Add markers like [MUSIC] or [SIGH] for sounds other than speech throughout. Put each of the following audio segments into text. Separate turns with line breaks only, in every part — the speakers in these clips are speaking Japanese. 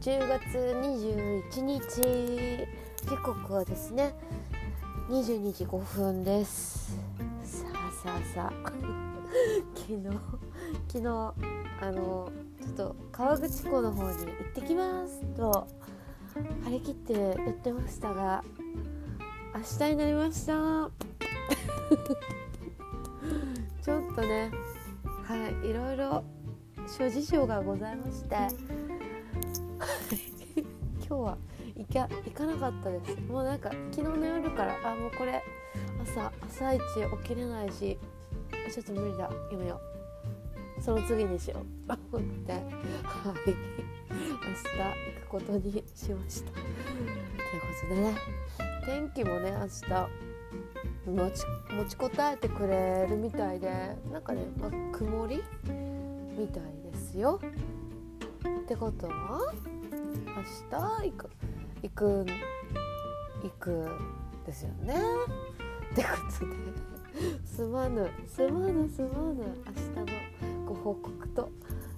10月21日時刻はですね22時5分です。さあさあさあ [LAUGHS] 昨日昨日あのちょっと河口湖の方に行ってきますと張り切って言ってましたが明日になりました。[LAUGHS] ちょっとねはいいろいろ諸事情がございまして [LAUGHS] 今日は行か行かなかったです。もうなんか昨日の夜からあもうこれ朝朝一起きれないしちょっと無理だ。やめよう。その次にしよう。と思ってはい。明日行くことにしました。ということでね。天気もね明日持ち持ちこたえてくれるみたいでなんかね、ま、曇りみたいですよ。ってことは明日行く行く行くですよね。ってことですまぬすまぬすまぬ。明日のご報告と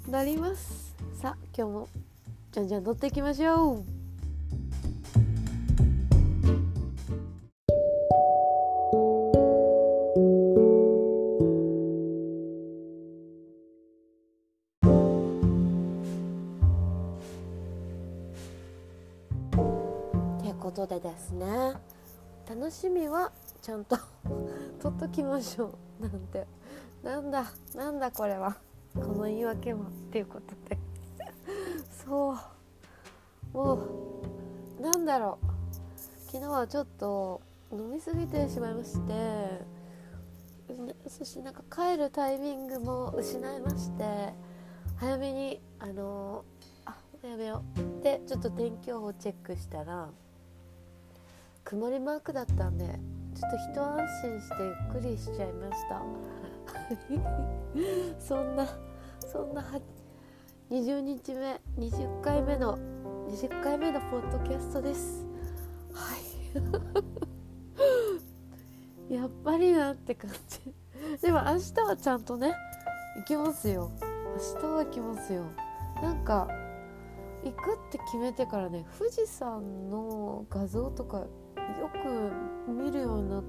なります。さあ今日もじゃんじゃん乗っていきましょう。ことでですね楽しみはちゃんと [LAUGHS] 取っときましょうなんて。なんだなんだこれは。この言い訳はっていうことで。そう。もうなんだろう。昨日はちょっと飲み過ぎてしまいましてそしてなんか帰るタイミングも失いまして早めにあのあやめよう。でちょっと天気予報チェックしたら曇りマークだったんでちょっと一安心してゆっくりしちゃいました。[LAUGHS] そんなそんな20日目20回目の20回目のポッドキャストです。はい。[LAUGHS] やっぱりなって感じ。でも明日はちゃんとね行きますよ。明日は行きますよ。なんか行くって決めてからね富士山の画像とかよく見るようになっ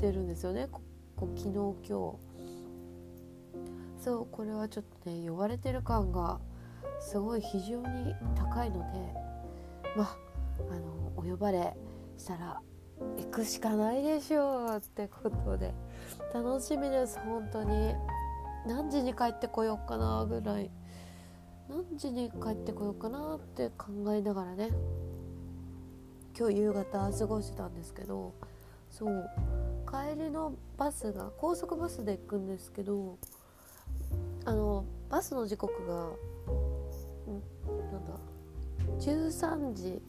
てるんですよね。ここ昨日今日。そうこれはちょっとね呼ばれてる感がすごい非常に高いのでまああのお呼ばれしたら行くしかないでしょうってことで楽しみです本当に。何時に帰ってこようかなぐらい。何時に帰ってこようかなって考えながらね。今日夕方過ごしてたんですけどそう帰りのバスが高速バスで行くんですけどあのバスの時刻がんなんだ13時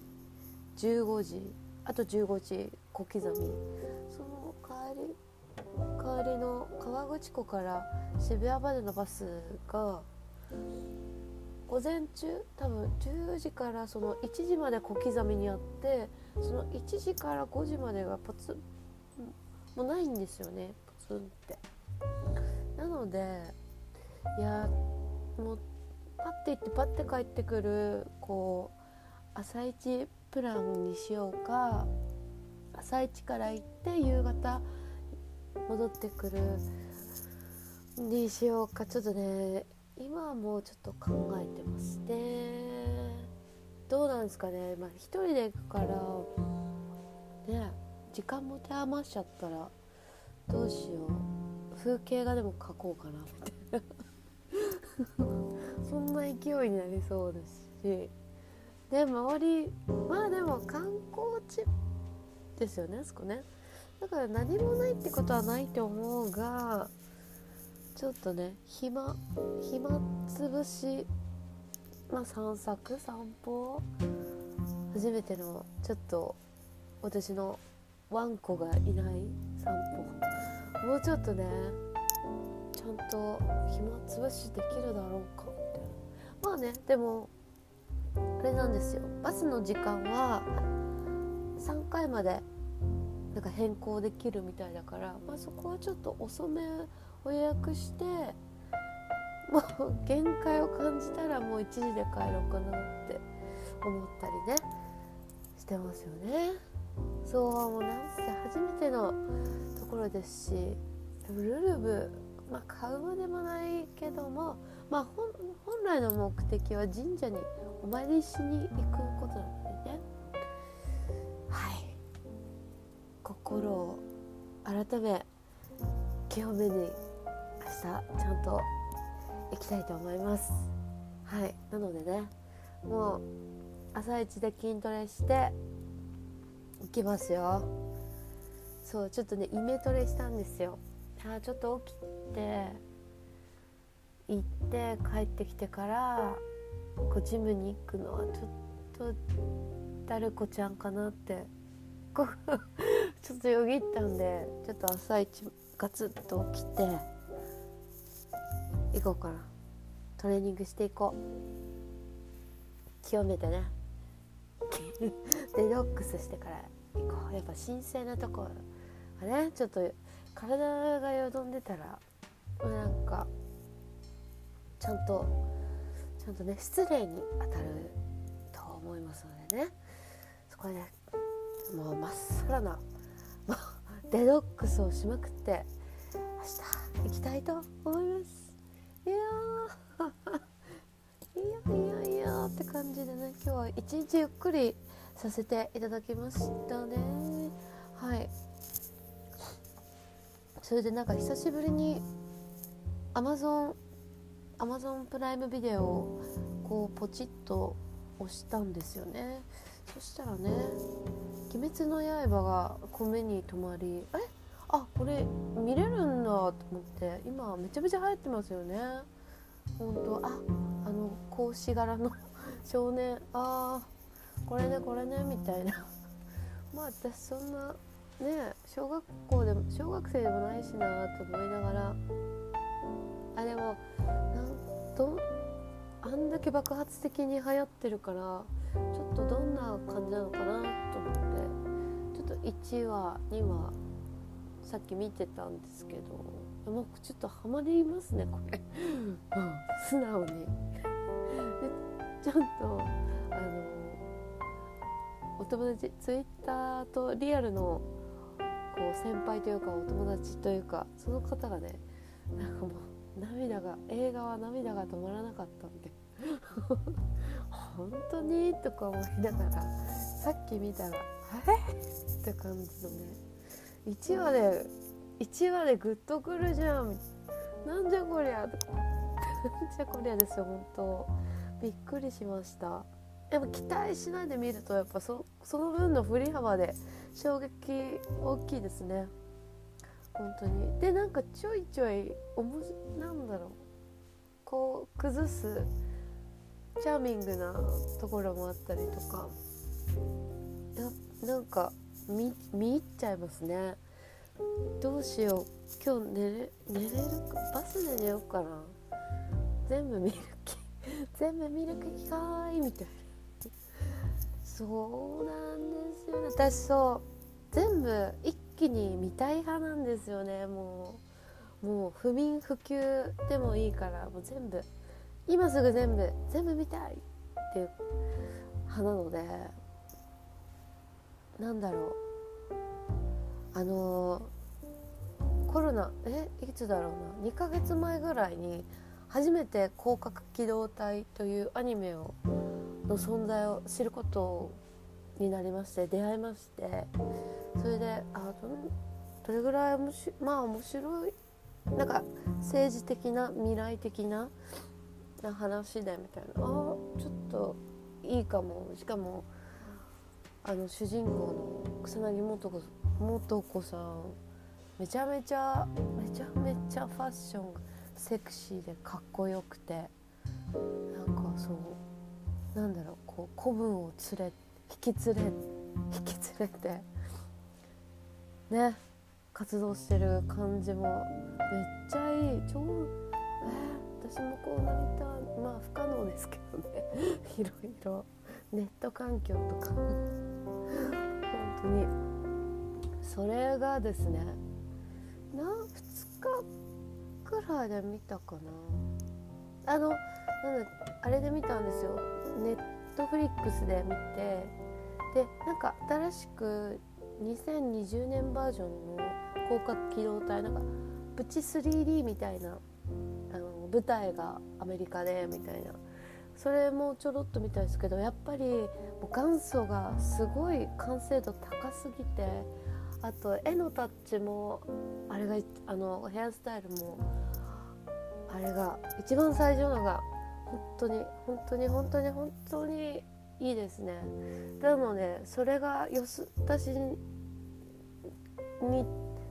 15時あと15時小刻み。その帰り帰りの川口湖から渋谷までのバスが午前中多分10時からその1時まで小刻みにあってその1時から5時までがポツンもうないんですよねポツンって。なのでいやもうパッて行ってパッて帰ってくるこう朝一プランにしようか朝一から行って夕方戻ってくるにしようかちょっとね今はもうちょっと考えてますね。どうなんですかね。まあ一人で行くからね時間も手余しちゃったらどうしよう。風景画でも描こうかなみたいな。[LAUGHS] そんな勢いになりそうですし。で周りまあでも観光地ですよねあそこね。だから何もないってことはないと思うがちょっとね暇暇つぶしまあ散策散歩初めてのちょっと私のワンコがいない散歩。もうちょっとねちゃんと暇つぶしできるだろうかみたいな。まあねでもあれなんですよ。バスの時間は3回までなんか変更できるみたいだから、まあ、そこはちょっと遅めを予約してもう限界を感じたらもう1時で帰ろうかなって思ったりねしてますよね。そうもうなんせ初めてのところですしルルブまあ買うまでもないけどもまあ本来の目的は神社にお参りしに行くことなのでね心を改め清めに明日ちゃんと行きたいと思います。はいなのでねもう朝一で筋トレして行きますよ。そうちょっとねイメトレしたんですよ。あちょっと起きて行って帰ってきてからこうジムに行くのはちょっと誰子ちゃんかなって。ちょっとよぎったんでちょっと朝一ガツッと起きて行こうかな。トレーニングしていこう。清めてね。[LAUGHS] デトックスしてから行こう。やっぱ神聖なとこがねちょっと体がよどんでたらなんかちゃんとちゃんとね失礼に当たると思いますのでね。そこでねもうまっさらなデトックスをしまくって明日行きたいと思います。いや [LAUGHS] いやいやいやって感じでね今日は一日ゆっくりさせていただきましたね。はい。それでなんか久しぶりに Amazon Amazon プライムビデオをこうポチッと押したんですよね。そしたらね「鬼滅の刃」が米に止まり。え？あこれ見れるんだと思って。今めちゃめちゃ流行ってますよね。本当ああの格子柄の [LAUGHS] 少年。あーこれねこれねみたいな。[LAUGHS] まあ私そんなね小学校でも小学生でもないしなと思いながら。あでもなんとあんだけ爆発的に流行ってるからちょっとどんな感じなのかなと思って。1話2話さっき見てたんですけどもうちょっとハマりますねこれ、[LAUGHS] 素直に。[LAUGHS] ちゃんとあのお友達ツイッターとリアルのこう先輩というかお友達というかその方がねなんかもう涙が映画は涙が止まらなかったんで。[LAUGHS] 本当に？とか思いながらさっき見たらあれって感じのね。1話で1話でグッとくるじゃん。なんじゃこりゃ。なんじゃこりゃですよ本当。びっくりしました。やっぱ期待しないで見るとやっぱそその分の振り幅で衝撃大きいですね。本当に。でなんかちょいちょいおもなんだろう。こう崩すチャーミングなところもあったりとか。なんか見見入っちゃいますね。どうしよう。今日寝れ寝れるか？バスで寝ようかな。全部見る気。[LAUGHS] 全部見る気かいみたいな。そうなんですよね。私そう全部一気に見たい派なんですよね。もうもう不眠不休でもいいからもう全部今すぐ全部全部見たいっていう派なので。なんだろう。あのコロナえいつだろうな。2ヶ月前ぐらいに初めて「広角機動隊」というアニメをの存在を知ることになりまして出会いまして。それであどどれぐらい面白まあ面白いなんか政治的な未来的な話でみたいな。あちょっといいかも。しかもあの主人公の草薙素子素子さんめちゃめちゃめちゃめちゃファッションがセクシーでかっこよくてなんかそうなんだろうこう古文を連れ引き連れ引き連れてね活動してる感じもめっちゃいい。超えー、私もこうなりたい。まあ不可能ですけどね。[LAUGHS] いろいろ。ネット環境とか。本当に。それがですねな2日くらいで見たかな。あのなんだあれで見たんですよ。ネットフリックスで見てでなんか新しく2020年バージョンの広角機動隊なんかプチ 3D みたいなあの舞台がアメリカでみたいな。それもちょろっと見たんですけどやっぱり元祖がすごい完成度高すぎてあと絵のタッチもあれがあのヘアスタイルもあれが一番最初のが本当に本当に本当に本当にいいですね。なのでそれがよす私に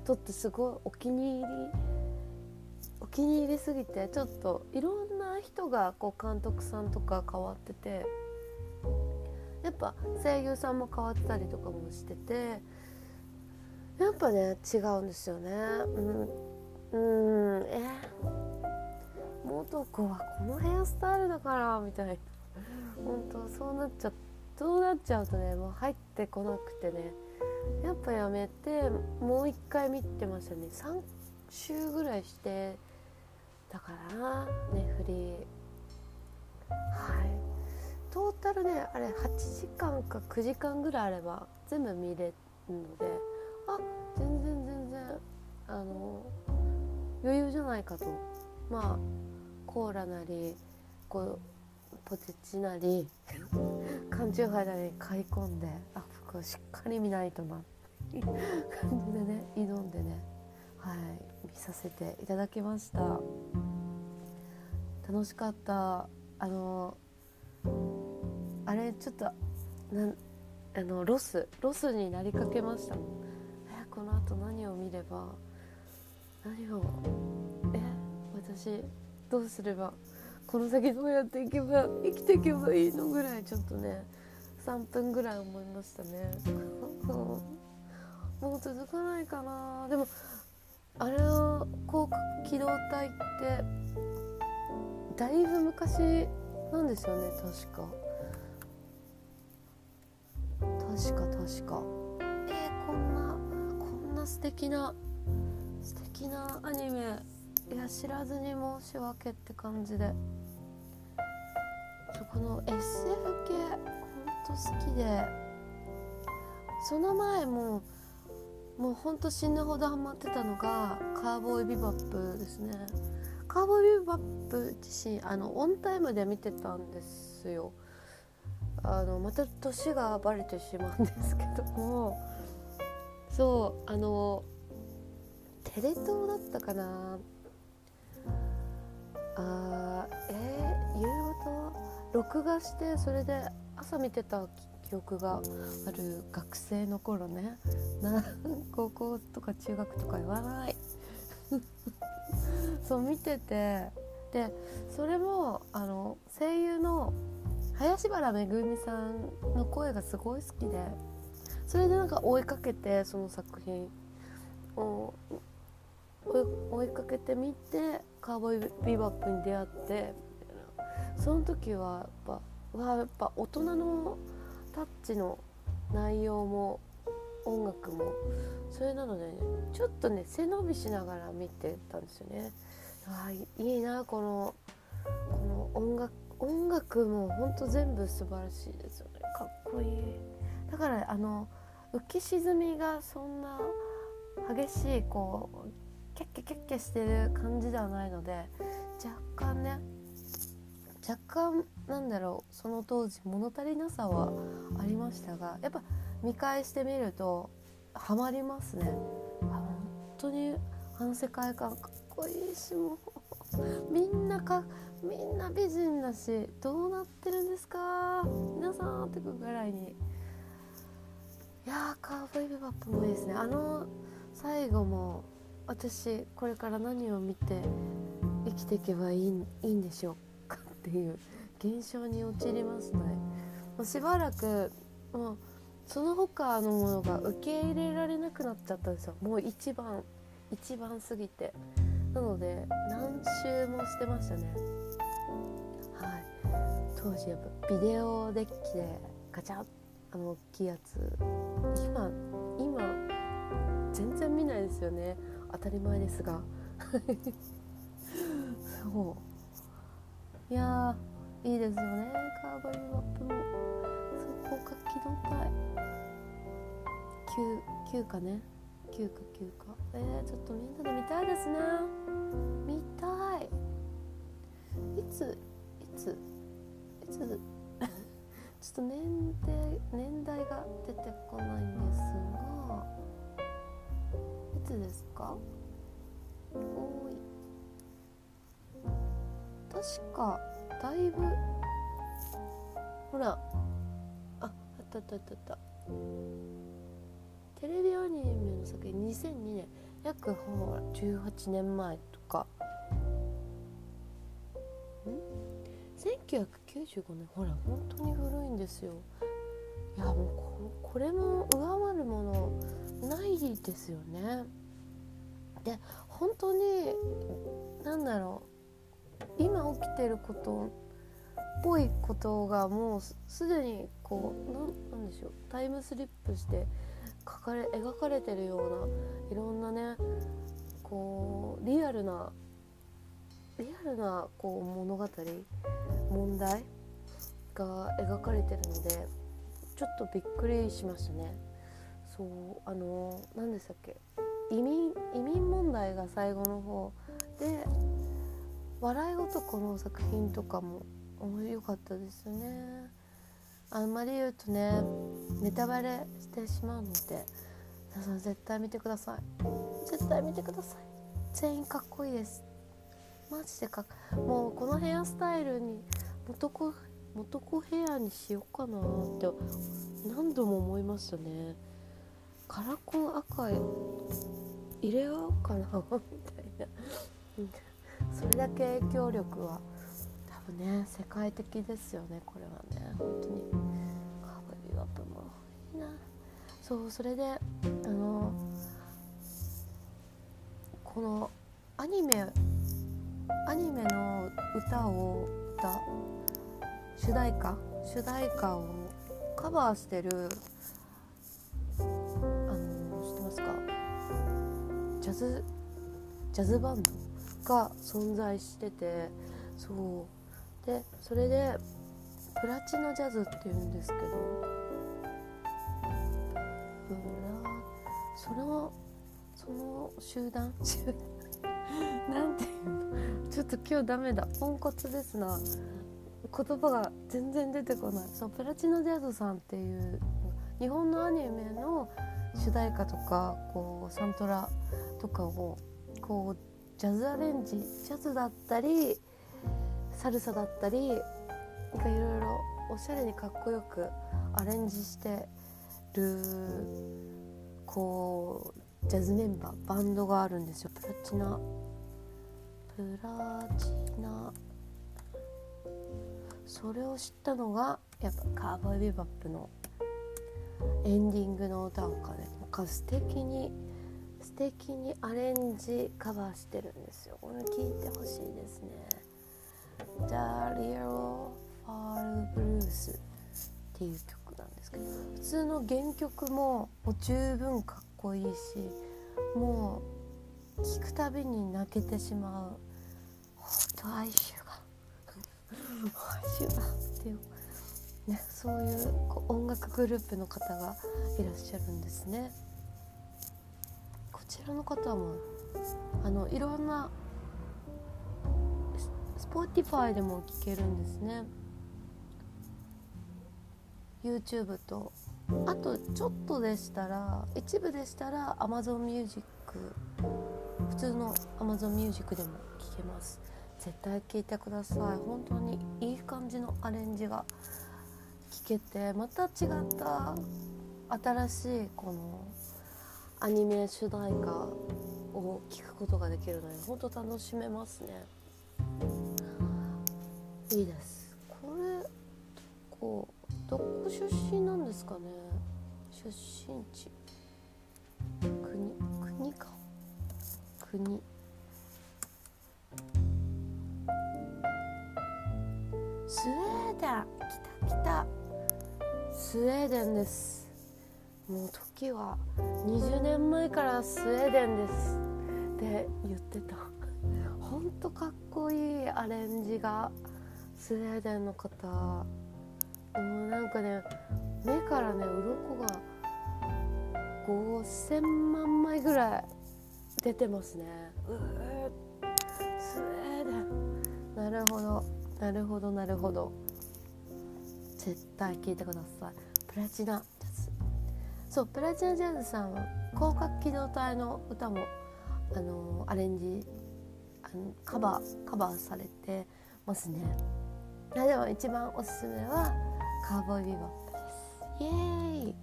とってすごいお気に入りお気に入りすぎてちょっといろんな人がこう監督さんとか変わっててやっぱ声優さんも変わったりとかもしててやっぱね違うんですよね。うんうんえ元子はこのヘアスタイルだからみたいな。本当そうなっちゃそうなっちゃうとねもう入ってこなくてねやっぱやめてもう一回見てましたね。3週ぐらいしてだからねフリー。はい。トータルねあれ8時間か9時間ぐらいあれば全部見れるのであ全然全然あの余裕じゃないかと。まあコーラなりこうポテチなり缶チューハイなり買い込んであ僕はしっかり見ないとなっていう感じでね挑んでねはい見させていただきました。楽しかった。あのあれちょっとなあのロスロスになりかけましたもん。えこのあと何を見れば何をえ私どうすればこの先どうやっていけば生きていけばいいのぐらいちょっとね3分ぐらい思いましたね。[LAUGHS] もう続かないかな。でもあれの広角機動隊ってだいぶ昔なんですよね確か。確か確か。えー、こんなこんな素敵な素敵なアニメいや知らずに申し訳って感じで。この SF 系ほんと好きで。その前ももうほんと死ぬほどハマってたのがカーボーイビバップですね。カーボーイバップ自身あのオンタイムで見てたんですよ。あのまた年がバレてしまうんですけども。そうあのテレ東だったかな。あえー、夕方？録画してそれで朝見てた記憶がある学生の頃ね。な [LAUGHS] 高校とか中学とか言わない。[LAUGHS] そう見てて。でそれもあの声優の林原めぐみさんの声がすごい好きで。それでなんか追いかけてその作品。を追いかけてみてカーボーイビバップに出会ってその時はやっぱわやっぱ大人のタッチの内容も音楽も。それなので、ね、ちょっとね背伸びしながら見てたんですよね。あいいなこのこの音楽音楽もほんと全部素晴らしいですよね。かっこいい。だからあの浮き沈みがそんな激しいこうキャッキャキャッキャしてる感じではないので若干ね若干なんだろうその当時物足りなさはありましたがやっぱ見返してみるとハマりますね。本当にあの世界観かっこいいしもう。みんなかみんな美人だしどうなってるんですか皆さんってくぐらいに。いやーカーボイビバップもいいですね。あの最後も私これから何を見て生きていけばいいいいんでしょうかっていう現象に陥りますね。もうしばらくもうその他のものが受け入れられなくなっちゃったんですよ。もう一番一番過ぎて。なので何周もしてましたね。はい。当時やっぱビデオデッキでガチャッあの大きいやつ今今全然見ないですよね。当たり前ですが。[LAUGHS] そう。いやいいですよね。カーボリーマップも。そこか機動隊。9, 9かね。9か9か。えー、ちょっとみんなで見たいですね。見たい。いついついつ？[LAUGHS] ちょっと年齢年代が出てこないんですがいつですか？おい。確かだいぶほらったったったったテレビアニメの作品2002年約ほら18年前とか。ん？1995年ほら本当に古いんですよ。いやもうここれも上回るものないですよね。で本当に何だろう。今起きてることっぽいことがもうすでにこうなんでしょうタイムスリップして描かれ描かれてるようないろんなねこうリアルなリアルなこう物語問題が描かれてるのでちょっとびっくりしましたね。そうあの何でしたっけ移民移民問題が最後の方で笑い男の作品とかも良かったですねあんまり言うとねネタバレしてしまうので皆さん絶対見てください。絶対見てください。全員かっこいいです。マジでかもうこのヘアスタイルに元子元子ヘアにしようかなって何度も思いましたね。カラコン赤い。入れようかなみたいな。[LAUGHS] それだけ影響力は。多分ね世界的ですよねこれはね。本当に。カーブビューアップもいいな。そうそれであのこのアニメアニメの歌を歌主題歌？主題歌をカバーしてるあの知ってますか？ジャズジャズバンドが存在しててそう。でそれでプラチナジャズっていうんですけどプラそのその集団 [LAUGHS] なんていうの？ちょっと今日ダメだ。ポンコツですな。言葉が全然出てこない。そうプラチナジャズさんっていう日本のアニメの主題歌とかこうサントラとかをこうジャズアレンジジャズだったりサルサだったりなんかいろいろおしゃれにかっこよくアレンジしてるこうジャズメンバーバンドがあるんですよ。プラチナ。プラチナ。それを知ったのがやっぱカーボーイビバップのエンディングの歌をかね。素敵に素敵にアレンジカバーしてるんですよ。これ聞いてほしいですね「ダリオ・ファール・ブルース」っていう曲なんですけど普通の原曲ももう。十分かっこいいしもう聴くたびに泣けてしまう本当哀愁が哀愁がっていう [LAUGHS] [LAUGHS] ねそういう音楽グループの方がいらっしゃるんですね。こちらの方もあのいろんな Spotify でも聴けるんですね。YouTube と。あとちょっとでしたら一部でしたら Amazon Music 普通の Amazon Music でも聴けます。絶対聴いてください。本当にいい感じのアレンジが聴けてまた違った新しいこのアニメ主題歌を聴くことができるので本当楽しめますねいいです。これこうどこ出身なんですかね？出身地。国国か？国。スウェーデン。来た来た。スウェーデンです。もう時は20年前からスウェーデンです。って言ってた。ほんとかっこいいアレンジが。スウェーデンの方。もうなんかね目からね鱗が5000万枚ぐらい出てますね。うースウェーデン。なるほどなるほどなるほど。絶対聞いてください。プラチナジャズ。そうプラチナジャズさんは広角機動隊の歌もあのアレンジあのカバーカバーされてますねいやでも一番おすすめはカーボーイビバップです。イエーイ。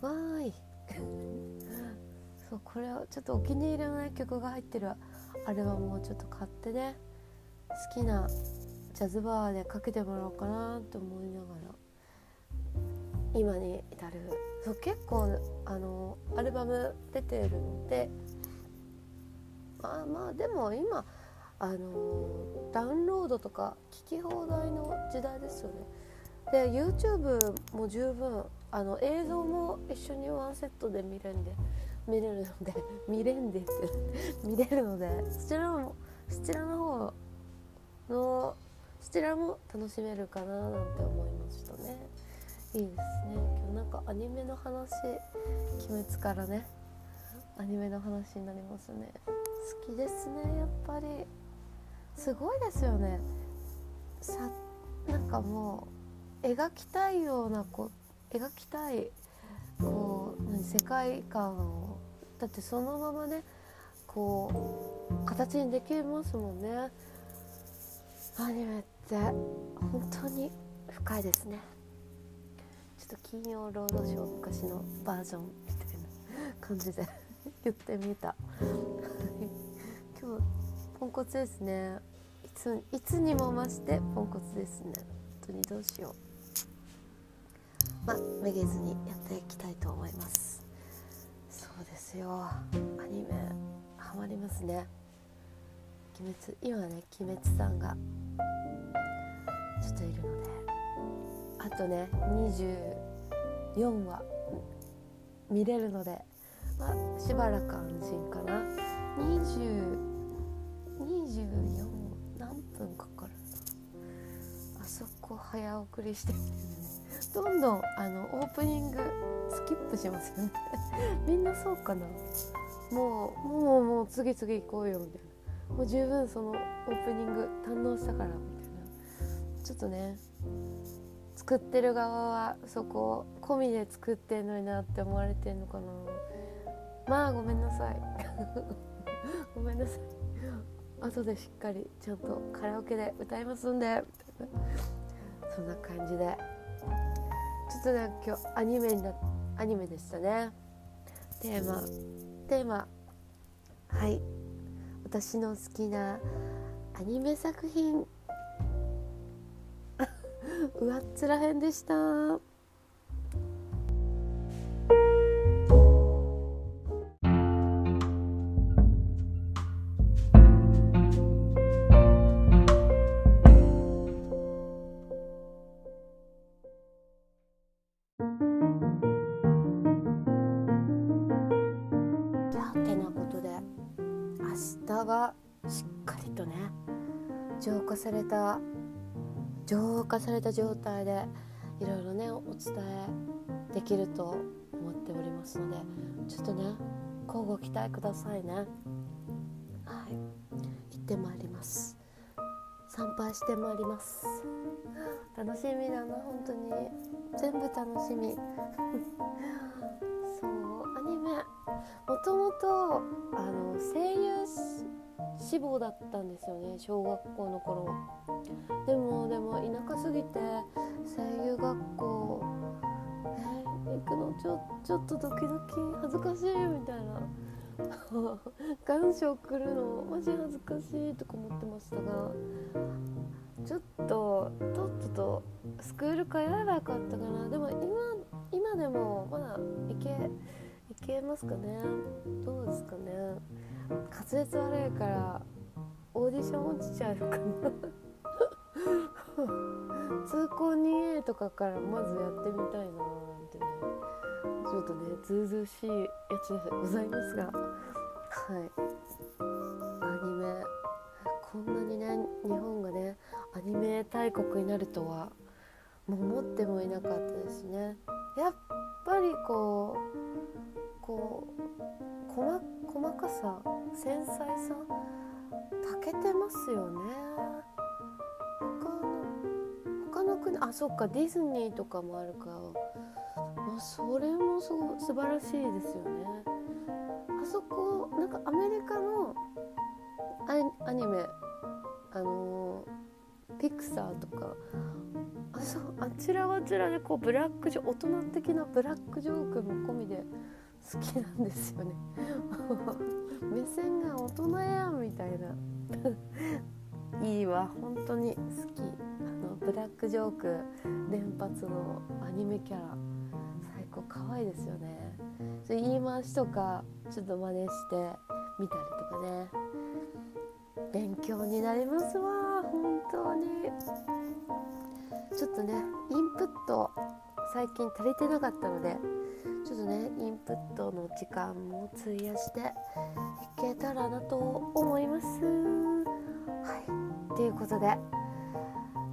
わーい。[LAUGHS] そうこれをちょっとお気に入りの、ね、曲が入ってるアルバムをちょっと買ってね好きなジャズバーでかけてもらおうかなと思いながら今に至る。そう結構あのアルバム出てるのでまあまあでも今あのダウンロードとか聞き放題の時代ですよね。で YouTube も十分あの映像も一緒にワンセットで見れるんで見れるので [LAUGHS] 見れんでって [LAUGHS] 見れるのでそちらもそちらの方のそちらも楽しめるかななんて思いましたね。いいですね。今日なんかアニメの話鬼滅からねアニメの話になりますね。好きですねやっぱり。すごいですよね。さなんかもう描きたいようなこ描きたいこう何世界観を。だってそのままねこう形にできますもんね。アニメって。本当に深いですね。ちょっと金曜ロードショー昔のバージョンみたいな感じで。[LAUGHS] 言ってみた。[LAUGHS] 今日ポンコツですね。ついつにも増してポンコツですね。本当にどうしよう。まあめげずにやっていきたいと思います。そうですよ。アニメハマりますね。鬼滅今ね鬼滅さんがちょっといるので。あとね24話見れるので、まあ、しばらく安心かな。2 0分かかるあそこ早送りして。どんどんあのオープニングスキップしますよね。[LAUGHS] みんなそうかな。もうもうもう次々行こうよみたいな。もう十分そのオープニング堪能したからみたいな。ちょっとね作ってる側はそこ込みで作ってんのになって思われてんのかな。まあごめんなさい。ごめんなさい。[LAUGHS] 後でしっかりちゃんとカラオケで歌いますんでそんな感じで。ちょっとね今日アニメになアニメでしたね。テーマテーマ。はい。私の好きなアニメ作品。上っ面編でした。化された状態でいろいろねお伝えできると思っておりますのでちょっとね交互期待くださいね。はい。行ってまいります。参拝してまいります。楽しみだな本当に。全部楽しみ。[LAUGHS] そうアニメ。もともとあの声優志望だったんですよね小学校の頃。でもでも田舎すぎて声優学校えー、行くのちょちょっとドキドキ恥ずかしいみたいな。[LAUGHS] 願書送るのマジ恥ずかしいとか思ってましたがちょっととっととスクール通えばよかったかな。でも今今でもまだいけいけますかね。どうですかね。滑舌悪いからオーディション落ちちゃうかな。[LAUGHS] 通行 2A とかからまずやってみたいななんてね。ちょっとねずうずうしいやつでございますが。はい。アニメ。こんなにね日本がねアアニメ大国になるとはもう思ってもいなかったですね。やっぱりこうこう細細かさ繊細さたけてますよね。他の他の国あそっかディズニーとかもあるか。ら、まあ、それもすご素晴らしいですよね。あそこなんかアメリカのアニメあのピクサーとか。あそうあちらはちらでこうブラックジョ大人的なブラックジョークも込みで好きなんですよね。[LAUGHS] 目線が大人やんみたいな。[LAUGHS] いいわ本当に好き。あのブラックジョーク連発のアニメキャラ。最高可愛いですよね。言い回しとかちょっと真似してみたりとかね。勉強になりますわ本当に。ちょっとねインプット最近足りてなかったのでちょっとねインプットの時間も費やしていけたらなと思います。はい。ということで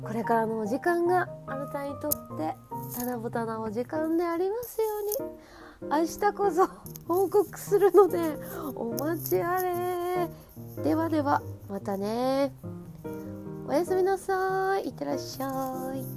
これからのお時間があなたにとって棚ぼたなお時間でありますように。明日こそ報告するのでお待ちあれ。ではではまたね。おやすみなさい。いってらっしゃい。